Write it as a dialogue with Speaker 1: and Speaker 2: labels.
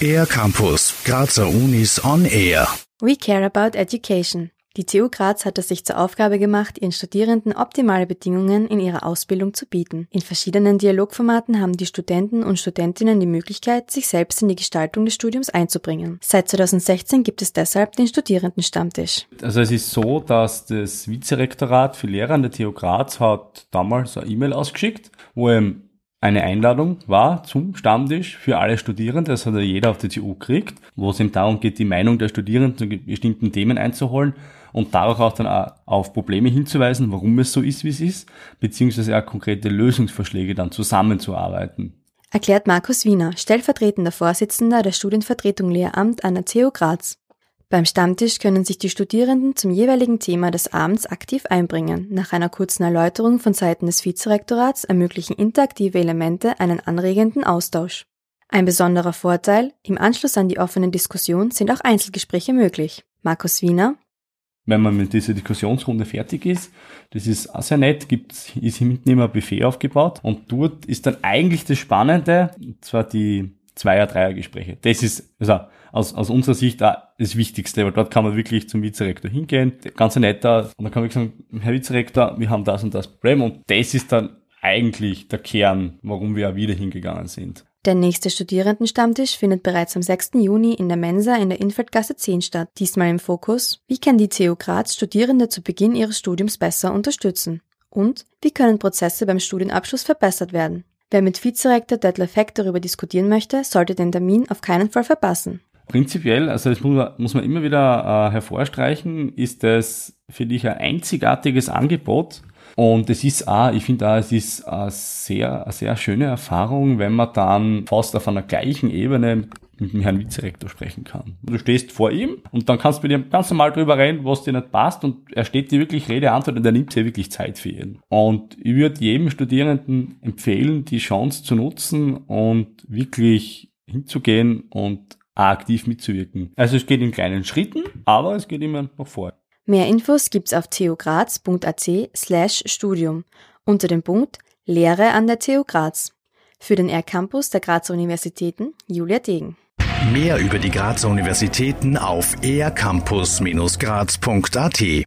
Speaker 1: Air Campus, Grazer Unis on Air.
Speaker 2: We care about education. Die TU Graz hat es sich zur Aufgabe gemacht, ihren Studierenden optimale Bedingungen in ihrer Ausbildung zu bieten. In verschiedenen Dialogformaten haben die Studenten und Studentinnen die Möglichkeit, sich selbst in die Gestaltung des Studiums einzubringen. Seit 2016 gibt es deshalb den Studierendenstammtisch.
Speaker 3: Also es ist so, dass das Vizerektorat für Lehrer an der TU Graz hat damals eine E-Mail ausgeschickt, wo eben eine Einladung war zum Stammtisch für alle Studierenden, das hat ja jeder auf der TU gekriegt, wo es eben darum geht, die Meinung der Studierenden zu bestimmten Themen einzuholen und dadurch auch dann auch auf Probleme hinzuweisen, warum es so ist, wie es ist, beziehungsweise auch konkrete Lösungsvorschläge dann zusammenzuarbeiten.
Speaker 2: Erklärt Markus Wiener, stellvertretender Vorsitzender der Studienvertretung Lehramt an der TU Graz. Beim Stammtisch können sich die Studierenden zum jeweiligen Thema des Abends aktiv einbringen. Nach einer kurzen Erläuterung von Seiten des Vizerektorats ermöglichen interaktive Elemente einen anregenden Austausch. Ein besonderer Vorteil, im Anschluss an die offene Diskussion sind auch Einzelgespräche möglich. Markus Wiener.
Speaker 3: Wenn man mit dieser Diskussionsrunde fertig ist, das ist auch sehr nett, gibt, ist hinten immer ein Buffet aufgebaut und dort ist dann eigentlich das Spannende, und zwar die Zweier-, Dreier-Gespräche. Das ist, also aus, aus unserer Sicht auch das Wichtigste, weil dort kann man wirklich zum Vizerektor hingehen, ganz netter, und dann kann man sagen, Herr Vizerektor, wir haben das und das Problem und das ist dann eigentlich der Kern, warum wir auch wieder hingegangen sind.
Speaker 2: Der nächste Studierendenstammtisch findet bereits am 6. Juni in der Mensa in der Infeldgasse 10 statt. Diesmal im Fokus, wie kann die TU Graz Studierende zu Beginn ihres Studiums besser unterstützen? Und wie können Prozesse beim Studienabschluss verbessert werden? Wer mit Vizerektor Detlef Heck darüber diskutieren möchte, sollte den Termin auf keinen Fall verpassen.
Speaker 3: Prinzipiell, also das muss man, muss man immer wieder äh, hervorstreichen, ist das für dich ein einzigartiges Angebot. Und es ist auch, ich finde auch, es ist eine sehr, eine sehr schöne Erfahrung, wenn man dann fast auf einer gleichen Ebene mit dem Herrn Vizerektor sprechen kann. Du stehst vor ihm und dann kannst du mit ihm ganz normal drüber reden, was dir nicht passt und er steht dir wirklich Rede, Antwort und er nimmt sich wirklich Zeit für ihn. Und ich würde jedem Studierenden empfehlen, die Chance zu nutzen und wirklich hinzugehen und aktiv mitzuwirken. Also es geht in kleinen Schritten, aber es geht immer noch vor.
Speaker 2: Mehr Infos gibt's auf theograz.at slash Studium unter dem Punkt Lehre an der TU Graz. Für den R-Campus der Grazer Universitäten Julia Degen.
Speaker 1: Mehr über die Grazer Universitäten auf ercampus-graz.at